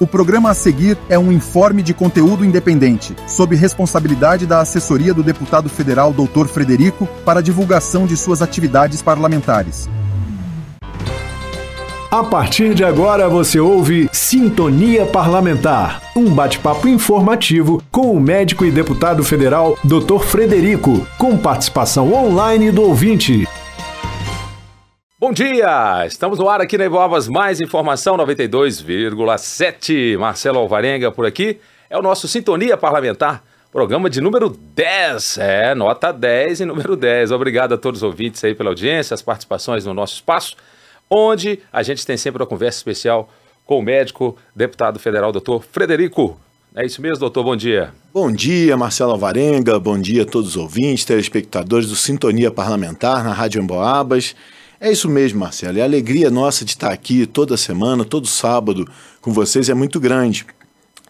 O programa a seguir é um informe de conteúdo independente, sob responsabilidade da assessoria do deputado federal Dr. Frederico para divulgação de suas atividades parlamentares. A partir de agora você ouve Sintonia Parlamentar, um bate-papo informativo com o médico e deputado federal Dr. Frederico, com participação online do ouvinte. Bom dia! Estamos no ar aqui na Ivovas, mais informação 92,7. Marcelo Alvarenga por aqui. É o nosso Sintonia Parlamentar, programa de número 10. É, nota 10 e número 10. Obrigado a todos os ouvintes aí pela audiência, as participações no nosso espaço onde a gente tem sempre uma conversa especial com o médico, deputado federal, doutor Frederico. É isso mesmo, doutor? Bom dia. Bom dia, Marcelo Alvarenga. Bom dia a todos os ouvintes, telespectadores do Sintonia Parlamentar na Rádio Emboabas. É isso mesmo, Marcelo. E a alegria nossa de estar aqui toda semana, todo sábado, com vocês é muito grande.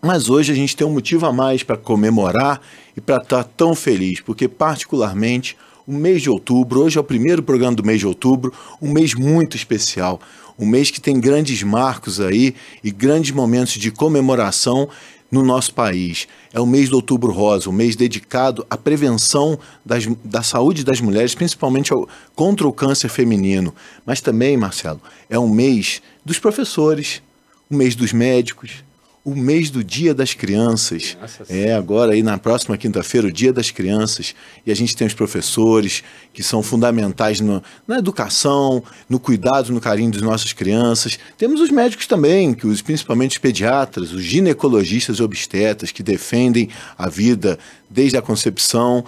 Mas hoje a gente tem um motivo a mais para comemorar e para estar tão feliz, porque, particularmente, o mês de outubro, hoje é o primeiro programa do mês de outubro, um mês muito especial, um mês que tem grandes marcos aí e grandes momentos de comemoração no nosso país. É o mês de Outubro Rosa, um mês dedicado à prevenção das, da saúde das mulheres, principalmente ao, contra o câncer feminino. Mas também, Marcelo, é um mês dos professores, o mês dos médicos, o mês do Dia das Crianças. Nossa, é agora aí na próxima quinta-feira o Dia das Crianças e a gente tem os professores que são fundamentais no, na educação, no cuidado, no carinho das nossas crianças. Temos os médicos também, que os principalmente os pediatras, os ginecologistas e obstetras que defendem a vida desde a concepção.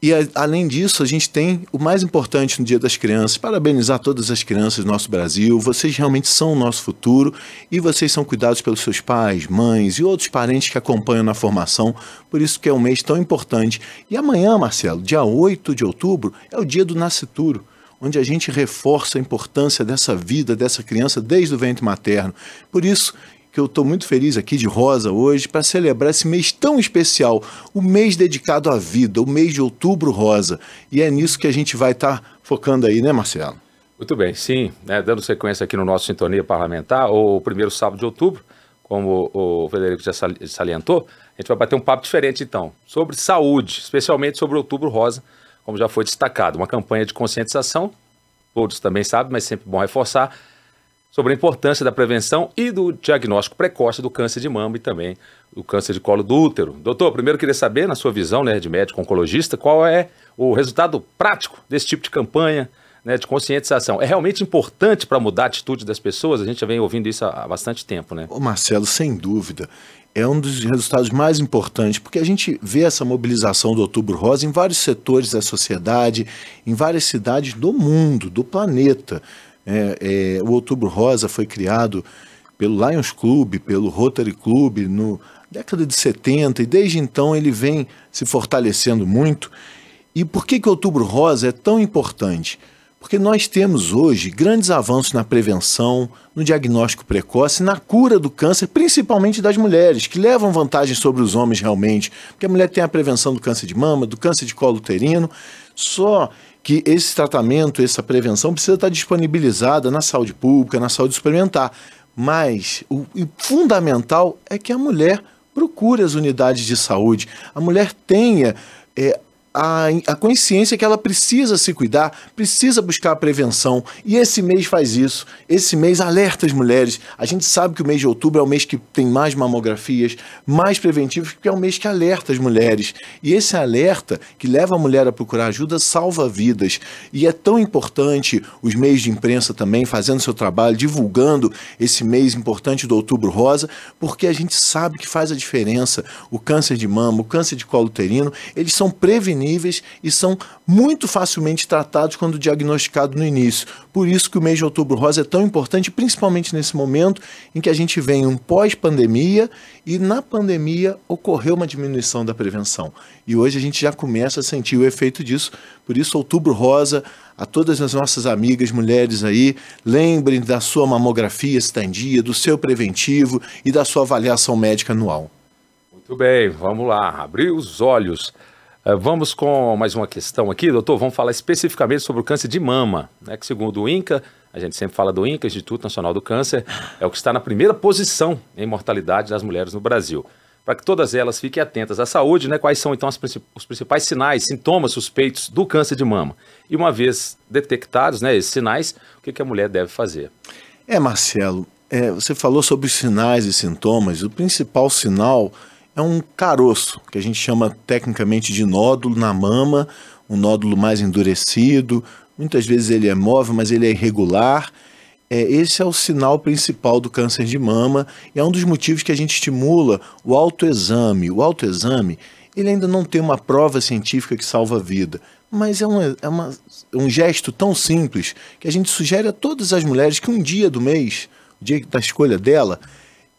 E a, além disso, a gente tem o mais importante no Dia das Crianças, parabenizar todas as crianças do nosso Brasil. Vocês realmente são o nosso futuro e vocês são cuidados pelos seus pais, mães e outros parentes que acompanham na formação. Por isso que é um mês tão importante. E amanhã, Marcelo, dia 8 de outubro, é o dia do nascituro onde a gente reforça a importância dessa vida, dessa criança desde o ventre materno. Por isso que eu estou muito feliz aqui de rosa hoje para celebrar esse mês tão especial, o mês dedicado à vida, o mês de outubro rosa. E é nisso que a gente vai estar tá focando aí, né, Marcelo? Muito bem, sim. Né, dando sequência aqui no nosso Sintonia Parlamentar, o primeiro sábado de outubro, como o Federico já salientou, a gente vai bater um papo diferente então, sobre saúde, especialmente sobre outubro rosa, como já foi destacado. Uma campanha de conscientização, todos também sabem, mas sempre bom reforçar, sobre a importância da prevenção e do diagnóstico precoce do câncer de mama e também do câncer de colo do útero. Doutor, primeiro queria saber, na sua visão né, de médico oncologista, qual é o resultado prático desse tipo de campanha né, de conscientização. É realmente importante para mudar a atitude das pessoas? A gente já vem ouvindo isso há bastante tempo, né? Ô Marcelo, sem dúvida. É um dos resultados mais importantes, porque a gente vê essa mobilização do Outubro Rosa em vários setores da sociedade, em várias cidades do mundo, do planeta. É, é, o Outubro Rosa foi criado pelo Lions Club, pelo Rotary Club, no década de 70, e desde então ele vem se fortalecendo muito. E por que, que o Outubro Rosa é tão importante? Porque nós temos hoje grandes avanços na prevenção, no diagnóstico precoce, na cura do câncer, principalmente das mulheres, que levam vantagem sobre os homens realmente. Porque a mulher tem a prevenção do câncer de mama, do câncer de colo uterino, só que esse tratamento, essa prevenção precisa estar disponibilizada na saúde pública, na saúde suplementar. Mas o, o fundamental é que a mulher procure as unidades de saúde, a mulher tenha é, a, a consciência que ela precisa se cuidar, precisa buscar a prevenção. E esse mês faz isso. Esse mês alerta as mulheres. A gente sabe que o mês de outubro é o mês que tem mais mamografias, mais preventivos, porque é o mês que alerta as mulheres. E esse alerta que leva a mulher a procurar ajuda salva vidas. E é tão importante os meios de imprensa também fazendo seu trabalho, divulgando esse mês importante do Outubro Rosa, porque a gente sabe que faz a diferença. O câncer de mama, o câncer de colo uterino, eles são prevenidos disponíveis e são muito facilmente tratados quando diagnosticado no início. Por isso que o mês de outubro rosa é tão importante, principalmente nesse momento em que a gente vem um pós-pandemia e na pandemia ocorreu uma diminuição da prevenção. E hoje a gente já começa a sentir o efeito disso. Por isso, outubro rosa, a todas as nossas amigas mulheres aí, lembrem da sua mamografia se está em dia, do seu preventivo e da sua avaliação médica anual. Muito bem, vamos lá, abrir os olhos. Eh, vamos com mais uma questão aqui, doutor. Vamos falar especificamente sobre o câncer de mama, né, que segundo o INCA, a gente sempre fala do INCA, Instituto Nacional do Câncer, é o que está na primeira posição em mortalidade das mulheres no Brasil. Para que todas elas fiquem atentas à saúde, né, quais são então os principais sinais, sintomas suspeitos do câncer de mama? E uma vez detectados né, esses sinais, o que, que a mulher deve fazer? É, Marcelo, é, você falou sobre sinais e sintomas. O principal sinal é um caroço, que a gente chama tecnicamente de nódulo na mama, um nódulo mais endurecido. Muitas vezes ele é móvel, mas ele é irregular. É, esse é o sinal principal do câncer de mama e é um dos motivos que a gente estimula o autoexame. O autoexame ele ainda não tem uma prova científica que salva a vida, mas é, uma, é uma, um gesto tão simples que a gente sugere a todas as mulheres que um dia do mês, o dia da escolha dela,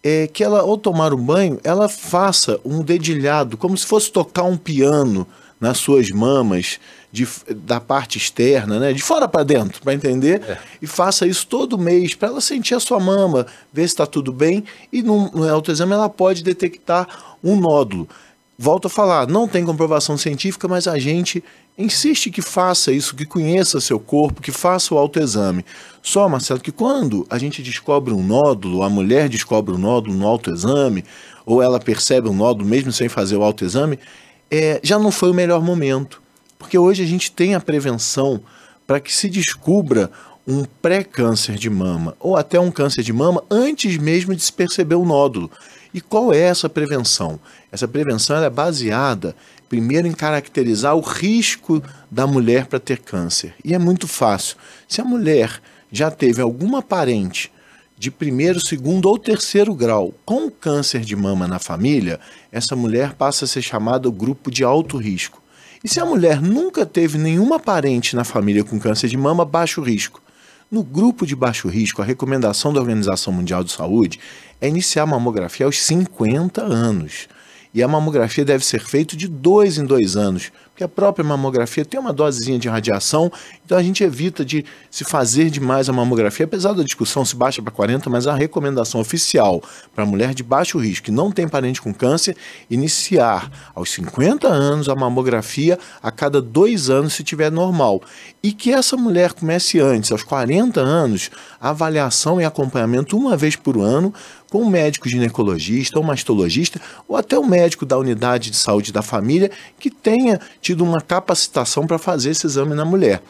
é que ela, ao tomar o banho, ela faça um dedilhado, como se fosse tocar um piano nas suas mamas, de, da parte externa, né? de fora para dentro, para entender, é. e faça isso todo mês, para ela sentir a sua mama, ver se está tudo bem, e no, no autoexame ela pode detectar um nódulo. Volto a falar, não tem comprovação científica, mas a gente insiste que faça isso, que conheça seu corpo, que faça o autoexame. Só, Marcelo, que quando a gente descobre um nódulo, a mulher descobre um nódulo no autoexame, ou ela percebe um nódulo mesmo sem fazer o autoexame, é, já não foi o melhor momento. Porque hoje a gente tem a prevenção para que se descubra um pré-câncer de mama ou até um câncer de mama antes mesmo de se perceber o nódulo. E qual é essa prevenção? Essa prevenção é baseada, primeiro, em caracterizar o risco da mulher para ter câncer. E é muito fácil. Se a mulher já teve alguma parente de primeiro, segundo ou terceiro grau com câncer de mama na família, essa mulher passa a ser chamada grupo de alto risco. E se a mulher nunca teve nenhuma parente na família com câncer de mama, baixo risco. No grupo de baixo risco, a recomendação da Organização Mundial de Saúde é iniciar a mamografia aos 50 anos. E a mamografia deve ser feita de dois em dois anos, porque a própria mamografia tem uma dosezinha de radiação, então a gente evita de se fazer demais a mamografia, apesar da discussão se baixa para 40, mas a recomendação oficial para mulher de baixo risco que não tem parente com câncer, iniciar aos 50 anos a mamografia a cada dois anos se tiver normal. E que essa mulher comece antes, aos 40 anos, avaliação e acompanhamento uma vez por ano, com um médico ginecologista, ou mastologista, ou até o um médico da unidade de saúde da família que tenha tido uma capacitação para fazer esse exame na mulher.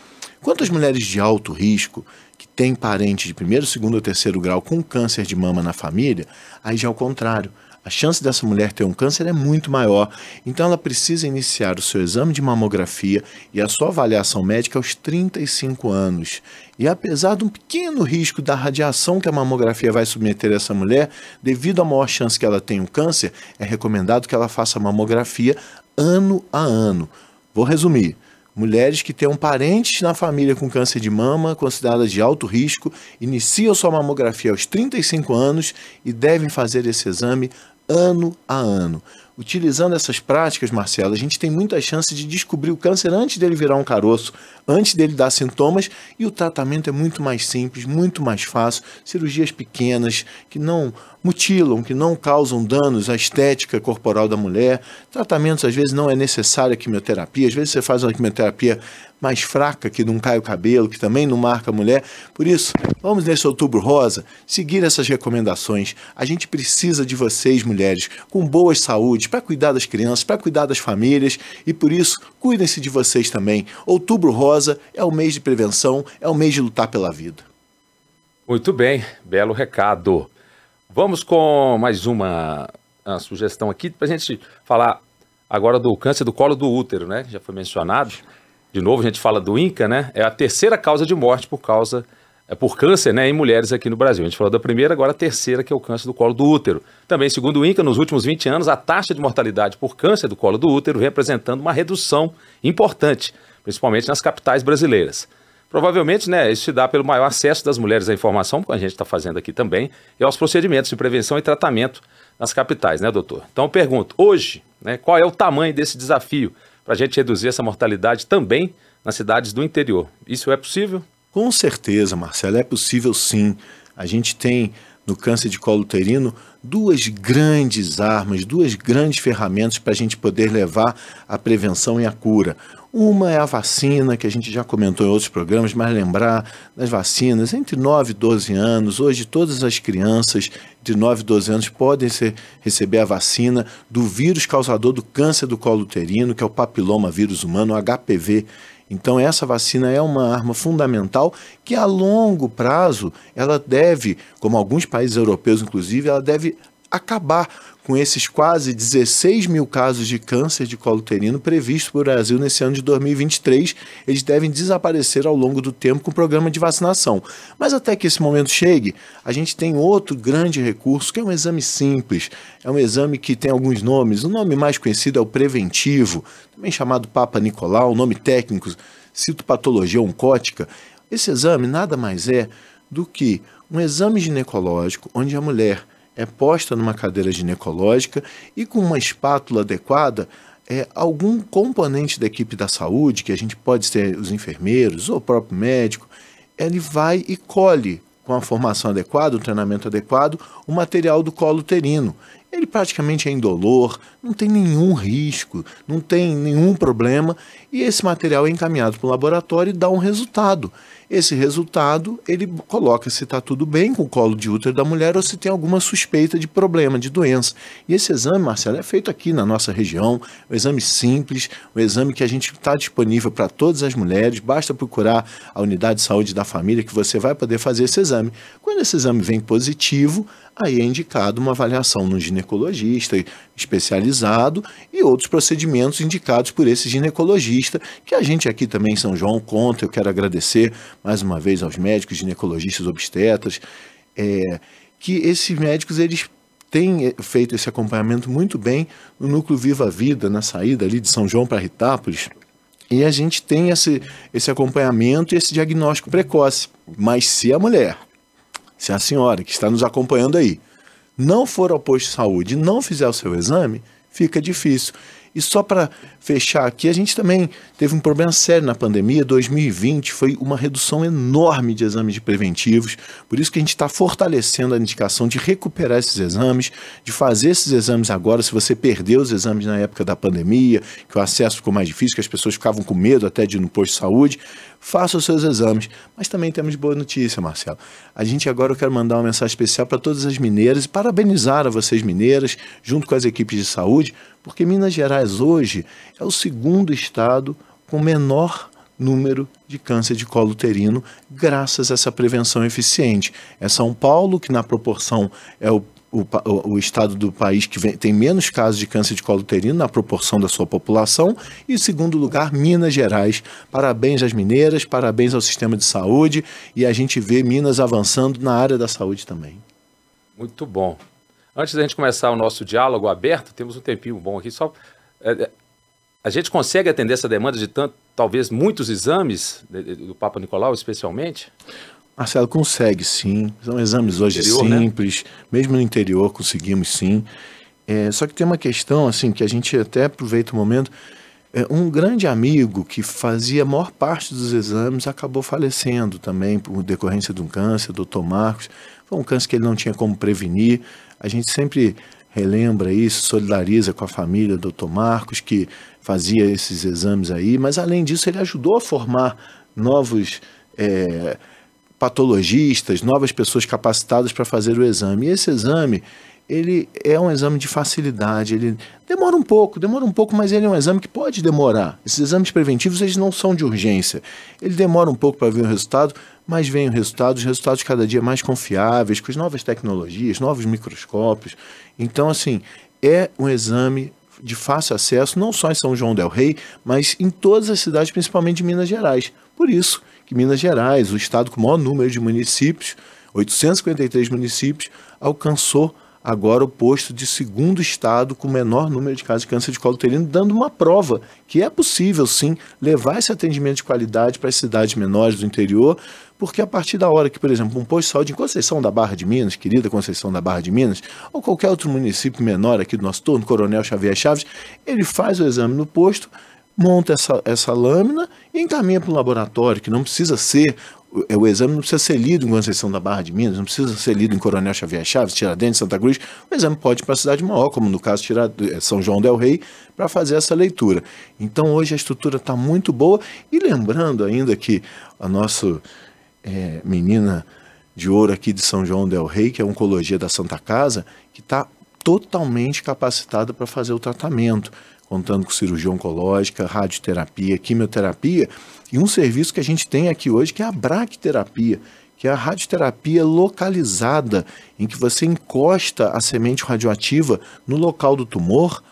Quantas mulheres de alto risco que têm parente de primeiro, segundo ou terceiro grau com câncer de mama na família, aí já é o contrário a chance dessa mulher ter um câncer é muito maior. Então ela precisa iniciar o seu exame de mamografia e a sua avaliação médica aos 35 anos. E apesar de um pequeno risco da radiação que a mamografia vai submeter essa mulher, devido à maior chance que ela tenha um câncer, é recomendado que ela faça mamografia ano a ano. Vou resumir. Mulheres que tenham parentes na família com câncer de mama, consideradas de alto risco, iniciam sua mamografia aos 35 anos e devem fazer esse exame ano a ano. Utilizando essas práticas, Marcelo, a gente tem muita chance de descobrir o câncer antes dele virar um caroço, antes dele dar sintomas, e o tratamento é muito mais simples, muito mais fácil. Cirurgias pequenas que não mutilam, que não causam danos à estética corporal da mulher. Tratamentos, às vezes, não é necessária quimioterapia, às vezes você faz uma quimioterapia mais fraca, que não cai o cabelo, que também não marca a mulher. Por isso, vamos nesse outubro rosa seguir essas recomendações. A gente precisa de vocês, mulheres, com boas saúdes, para cuidar das crianças, para cuidar das famílias e por isso, cuidem-se de vocês também. Outubro rosa é o mês de prevenção, é o mês de lutar pela vida. Muito bem, belo recado. Vamos com mais uma, uma sugestão aqui para a gente falar agora do câncer do colo do útero, né? Já foi mencionado. De novo, a gente fala do INCA, né? É a terceira causa de morte por causa é por câncer né, em mulheres aqui no Brasil. A gente falou da primeira, agora a terceira, que é o câncer do colo do útero. Também, segundo o INCA, nos últimos 20 anos, a taxa de mortalidade por câncer do colo do útero vem apresentando uma redução importante, principalmente nas capitais brasileiras. Provavelmente, né, isso se dá pelo maior acesso das mulheres à informação, como a gente está fazendo aqui também, e aos procedimentos de prevenção e tratamento nas capitais, né, doutor? Então eu pergunto, hoje, né, qual é o tamanho desse desafio para a gente reduzir essa mortalidade também nas cidades do interior? Isso é possível? Com certeza, Marcelo, é possível sim. A gente tem no câncer de colo uterino duas grandes armas, duas grandes ferramentas para a gente poder levar a prevenção e a cura. Uma é a vacina, que a gente já comentou em outros programas, mas lembrar das vacinas entre 9 e 12 anos. Hoje, todas as crianças de 9 e 12 anos podem ser, receber a vacina do vírus causador do câncer do colo uterino, que é o papiloma vírus humano, HPV. Então essa vacina é uma arma fundamental que a longo prazo ela deve, como alguns países europeus inclusive, ela deve acabar com esses quase 16 mil casos de câncer de colo uterino previstos para o Brasil nesse ano de 2023. Eles devem desaparecer ao longo do tempo com o programa de vacinação. Mas até que esse momento chegue, a gente tem outro grande recurso, que é um exame simples. É um exame que tem alguns nomes. O nome mais conhecido é o preventivo, também chamado Papa Nicolau, nome técnico, citopatologia oncótica. Esse exame nada mais é do que um exame ginecológico onde a mulher é posta numa cadeira ginecológica e com uma espátula adequada, é, algum componente da equipe da saúde, que a gente pode ser os enfermeiros ou o próprio médico, ele vai e colhe com a formação adequada, o treinamento adequado, o material do colo uterino. Ele praticamente é indolor, não tem nenhum risco, não tem nenhum problema, e esse material é encaminhado para o laboratório e dá um resultado. Esse resultado, ele coloca se está tudo bem com o colo de útero da mulher ou se tem alguma suspeita de problema, de doença. E esse exame, Marcelo, é feito aqui na nossa região, um exame simples, um exame que a gente está disponível para todas as mulheres, basta procurar a unidade de saúde da família que você vai poder fazer esse exame. Quando esse exame vem positivo, aí é indicado uma avaliação no ginecologista especializado e outros procedimentos indicados por esse ginecologista, que a gente aqui também em São João conta. Eu quero agradecer mais uma vez aos médicos, ginecologistas, obstetras, é, que esses médicos eles têm feito esse acompanhamento muito bem no núcleo Viva Vida, na saída ali de São João para Ritápolis. E a gente tem esse, esse acompanhamento e esse diagnóstico precoce. Mas se a mulher se a senhora que está nos acompanhando aí não for ao posto de saúde e não fizer o seu exame, fica difícil. E só para fechar aqui, a gente também teve um problema sério na pandemia. 2020 foi uma redução enorme de exames de preventivos. Por isso que a gente está fortalecendo a indicação de recuperar esses exames, de fazer esses exames agora. Se você perdeu os exames na época da pandemia, que o acesso ficou mais difícil, que as pessoas ficavam com medo até de ir no posto de saúde, faça os seus exames. Mas também temos boa notícia, Marcelo. A gente agora eu quero mandar uma mensagem especial para todas as mineiras e parabenizar a vocês mineiras, junto com as equipes de saúde, porque Minas Gerais hoje é o segundo estado com menor número de câncer de colo uterino, graças a essa prevenção eficiente. É São Paulo, que na proporção é o, o, o estado do país que vem, tem menos casos de câncer de colo uterino na proporção da sua população, e em segundo lugar, Minas Gerais. Parabéns às mineiras, parabéns ao sistema de saúde, e a gente vê Minas avançando na área da saúde também. Muito bom. Antes da gente começar o nosso diálogo aberto, temos um tempinho bom aqui. Só é, é a gente consegue atender essa demanda de tanto, talvez muitos exames do Papa Nicolau, especialmente? Marcelo, consegue sim. São exames hoje interior, né? simples, né? mesmo no interior conseguimos sim. É, só que tem uma questão assim que a gente até aproveita o momento. É, um grande amigo que fazia a maior parte dos exames acabou falecendo também por decorrência de um câncer, doutor Marcos. Foi um câncer que ele não tinha como prevenir. A gente sempre relembra isso, solidariza com a família do Dr. Marcos, que fazia esses exames aí, mas além disso, ele ajudou a formar novos é, patologistas, novas pessoas capacitadas para fazer o exame. E esse exame, ele é um exame de facilidade, ele demora um pouco, demora um pouco, mas ele é um exame que pode demorar. Esses exames preventivos, eles não são de urgência. Ele demora um pouco para ver o resultado, mas vem o resultado, os resultados cada dia mais confiáveis, com as novas tecnologias, novos microscópios. Então, assim, é um exame de fácil acesso, não só em São João del Rei, mas em todas as cidades, principalmente de Minas Gerais. Por isso que Minas Gerais, o estado com o maior número de municípios, 853 municípios, alcançou agora o posto de segundo estado com menor número de casos de câncer de colo uterino, dando uma prova que é possível sim levar esse atendimento de qualidade para as cidades menores do interior, porque a partir da hora que, por exemplo, um posto de saúde em Conceição da Barra de Minas, querida Conceição da Barra de Minas, ou qualquer outro município menor aqui do nosso turno, Coronel Xavier Chaves, ele faz o exame no posto, monta essa, essa lâmina e encaminha para o laboratório, que não precisa ser o, o exame não precisa ser lido em Conceição da Barra de Minas, não precisa ser lido em Coronel Xavier Chaves, Tiradentes, Santa Cruz. O exame pode ir para a cidade maior, como no caso eh, São João del Rei, para fazer essa leitura. Então hoje a estrutura está muito boa. E lembrando ainda que a nossa é, menina de ouro aqui de São João del Rei, que é a oncologia da Santa Casa, que está totalmente capacitada para fazer o tratamento, contando com cirurgia oncológica, radioterapia, quimioterapia e um serviço que a gente tem aqui hoje que é a braquiterapia, que é a radioterapia localizada, em que você encosta a semente radioativa no local do tumor.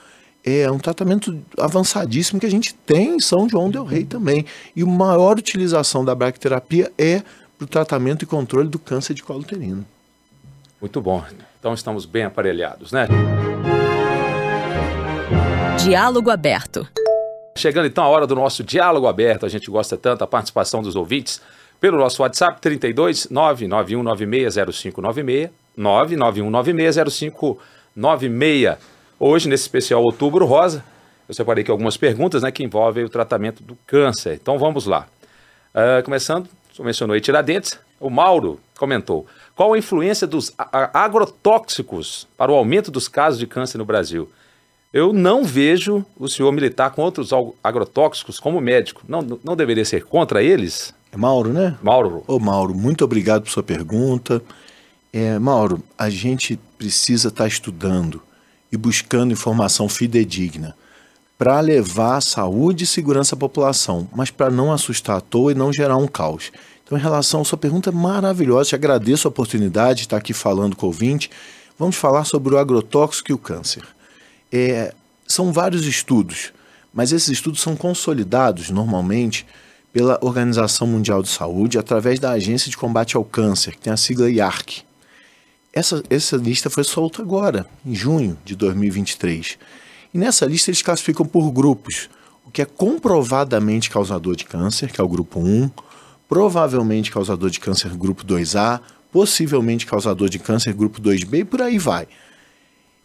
É um tratamento avançadíssimo que a gente tem em São João del Rei também. E a maior utilização da braquiterapia é para o tratamento e controle do câncer de colo uterino. Muito bom. Então estamos bem aparelhados, né? Diálogo aberto. Chegando então a hora do nosso diálogo aberto, a gente gosta tanto da participação dos ouvintes pelo nosso WhatsApp 32 991960596, 991960596. Hoje, nesse especial Outubro Rosa, eu separei aqui algumas perguntas né, que envolvem o tratamento do câncer. Então vamos lá. Uh, começando, você mencionou aí Tiradentes, o Mauro comentou. Qual a influência dos agrotóxicos para o aumento dos casos de câncer no Brasil? Eu não vejo o senhor militar com outros agrotóxicos como médico. Não, não deveria ser contra eles? É Mauro, né? Mauro. Ô, Mauro, muito obrigado por sua pergunta. É, Mauro, a gente precisa estar tá estudando e buscando informação fidedigna para levar saúde e segurança à população, mas para não assustar à toa e não gerar um caos. Então, em relação à sua pergunta maravilhosa, te agradeço a oportunidade de estar aqui falando com o ouvinte. Vamos falar sobre o agrotóxico e o câncer. É, são vários estudos, mas esses estudos são consolidados normalmente pela Organização Mundial de Saúde através da Agência de Combate ao Câncer, que tem a sigla IARC. Essa, essa lista foi solta agora, em junho de 2023. E nessa lista eles classificam por grupos, o que é comprovadamente causador de câncer, que é o grupo 1, provavelmente causador de câncer grupo 2A, possivelmente causador de câncer grupo 2B e por aí vai.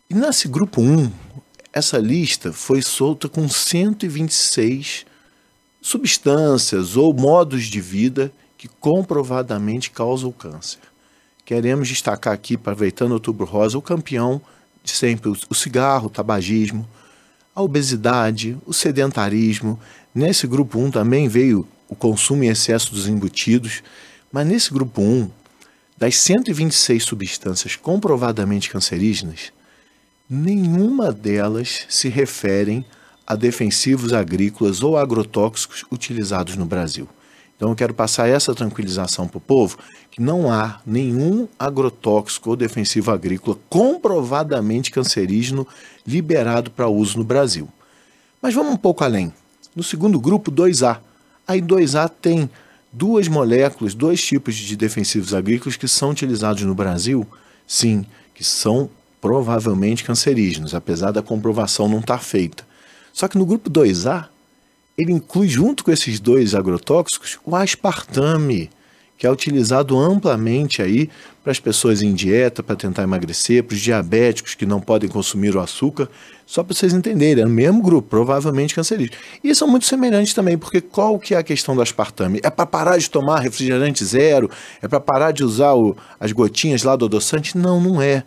E nesse grupo 1, essa lista foi solta com 126 substâncias ou modos de vida que comprovadamente causam câncer. Queremos destacar aqui, aproveitando o Outubro Rosa, o campeão de sempre, o cigarro, o tabagismo, a obesidade, o sedentarismo. Nesse grupo 1 também veio o consumo em excesso dos embutidos, mas nesse grupo 1, das 126 substâncias comprovadamente cancerígenas, nenhuma delas se referem a defensivos agrícolas ou agrotóxicos utilizados no Brasil. Então eu quero passar essa tranquilização para o povo que não há nenhum agrotóxico ou defensivo agrícola comprovadamente cancerígeno liberado para uso no Brasil. Mas vamos um pouco além. No segundo grupo, 2A. Aí 2A tem duas moléculas, dois tipos de defensivos agrícolas que são utilizados no Brasil, sim, que são provavelmente cancerígenos, apesar da comprovação não estar feita. Só que no grupo 2A, ele inclui junto com esses dois agrotóxicos o aspartame, que é utilizado amplamente aí para as pessoas em dieta para tentar emagrecer, para os diabéticos que não podem consumir o açúcar, só para vocês entenderem, é no mesmo grupo, provavelmente cancerígeno. E são muito semelhantes também, porque qual que é a questão do aspartame? É para parar de tomar refrigerante zero? É para parar de usar o, as gotinhas lá do adoçante? Não, não é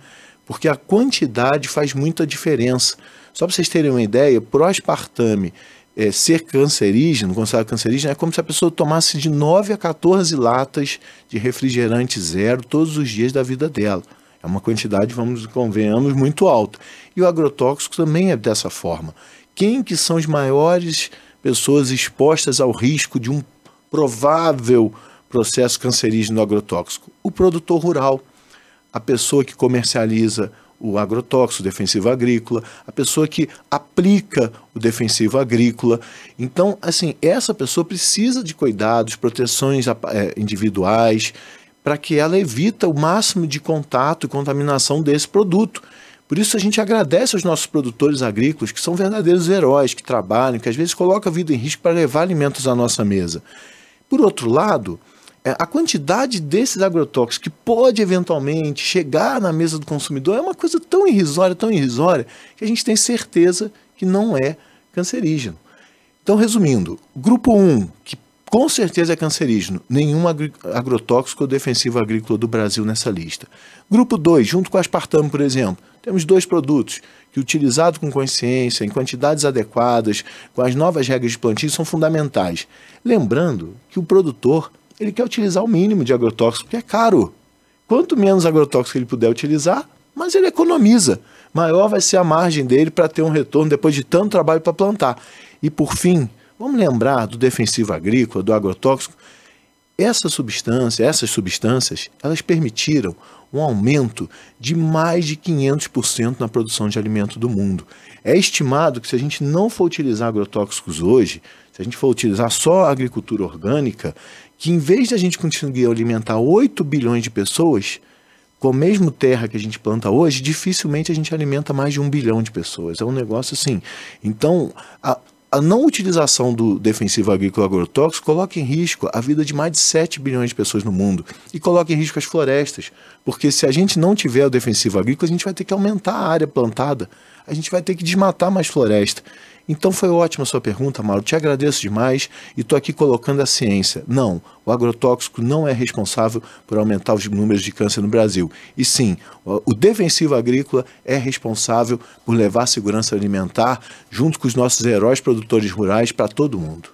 porque a quantidade faz muita diferença. Só para vocês terem uma ideia, pro aspartame é, ser cancerígeno, considerado cancerígeno, é como se a pessoa tomasse de 9 a 14 latas de refrigerante zero todos os dias da vida dela. É uma quantidade, vamos convenhamos, muito alta. E o agrotóxico também é dessa forma. Quem que são as maiores pessoas expostas ao risco de um provável processo cancerígeno agrotóxico? O produtor rural a pessoa que comercializa o agrotóxico, o defensivo agrícola, a pessoa que aplica o defensivo agrícola. Então, assim, essa pessoa precisa de cuidados, proteções é, individuais, para que ela evita o máximo de contato e contaminação desse produto. Por isso a gente agradece aos nossos produtores agrícolas, que são verdadeiros heróis, que trabalham, que às vezes colocam a vida em risco para levar alimentos à nossa mesa. Por outro lado, a quantidade desses agrotóxicos que pode eventualmente chegar na mesa do consumidor é uma coisa tão irrisória, tão irrisória, que a gente tem certeza que não é cancerígeno. Então, resumindo, grupo 1, que com certeza é cancerígeno. Nenhum agrotóxico ou defensivo agrícola do Brasil nessa lista. Grupo 2, junto com aspartame, por exemplo, temos dois produtos que, utilizados com consciência, em quantidades adequadas, com as novas regras de plantio, são fundamentais. Lembrando que o produtor ele quer utilizar o mínimo de agrotóxico, que é caro. Quanto menos agrotóxico ele puder utilizar, mais ele economiza. Maior vai ser a margem dele para ter um retorno depois de tanto trabalho para plantar. E por fim, vamos lembrar do defensivo agrícola, do agrotóxico. Essa substância, essas substâncias, elas permitiram um aumento de mais de 500% na produção de alimento do mundo. É estimado que se a gente não for utilizar agrotóxicos hoje, se a gente for utilizar só a agricultura orgânica, que em vez de a gente conseguir alimentar 8 bilhões de pessoas, com a mesma terra que a gente planta hoje, dificilmente a gente alimenta mais de um bilhão de pessoas. É um negócio assim. Então, a, a não utilização do defensivo agrícola agrotóxico coloca em risco a vida de mais de 7 bilhões de pessoas no mundo e coloca em risco as florestas, porque se a gente não tiver o defensivo agrícola, a gente vai ter que aumentar a área plantada, a gente vai ter que desmatar mais floresta. Então foi ótima a sua pergunta, Mauro. Te agradeço demais e estou aqui colocando a ciência. Não, o agrotóxico não é responsável por aumentar os números de câncer no Brasil. E sim, o defensivo agrícola é responsável por levar segurança alimentar junto com os nossos heróis produtores rurais para todo mundo.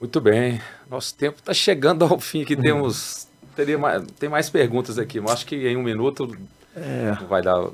Muito bem. Nosso tempo está chegando ao fim aqui. Temos. Teria mais, tem mais perguntas aqui, mas acho que em um minuto é. vai dar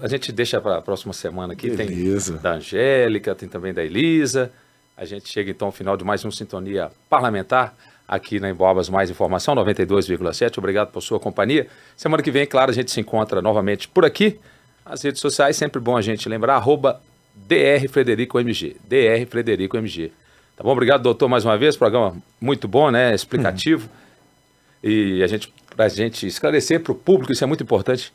a gente deixa para a próxima semana aqui. Beleza. Tem da Angélica, tem também da Elisa. A gente chega então ao final de mais um Sintonia Parlamentar aqui na Emboabas Mais Informação 92,7. Obrigado por sua companhia. Semana que vem, claro, a gente se encontra novamente por aqui. As redes sociais, sempre bom a gente lembrar, arroba DR Frederico MG. DR Frederico MG. Tá bom? Obrigado, doutor, mais uma vez. Programa muito bom, né? Explicativo. Uhum. E a gente, pra gente esclarecer para o público, isso é muito importante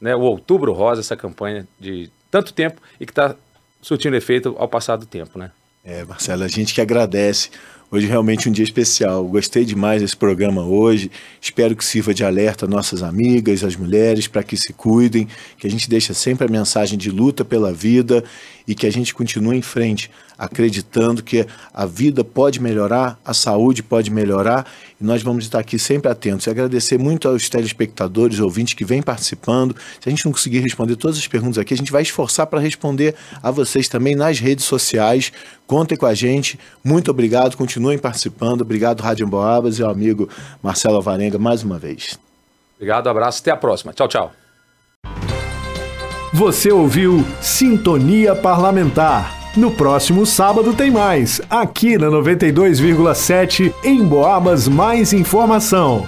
né, o Outubro Rosa, essa campanha de tanto tempo e que está surtindo efeito ao passar do tempo, né? É, Marcelo, a gente que agradece. Hoje realmente um dia especial. Gostei demais desse programa hoje. Espero que sirva de alerta nossas amigas, as mulheres, para que se cuidem, que a gente deixe sempre a mensagem de luta pela vida e que a gente continue em frente, acreditando que a vida pode melhorar, a saúde pode melhorar e nós vamos estar aqui sempre atentos. E agradecer muito aos telespectadores, ouvintes que vêm participando. Se a gente não conseguir responder todas as perguntas aqui, a gente vai esforçar para responder a vocês também nas redes sociais. Contem com a gente. Muito obrigado. Continuem participando. Obrigado, Rádio Emboabas e ao amigo Marcelo Alvarenga mais uma vez. Obrigado, abraço. Até a próxima. Tchau, tchau. Você ouviu Sintonia Parlamentar. No próximo sábado tem mais, aqui na 92,7 em Boabas Mais Informação.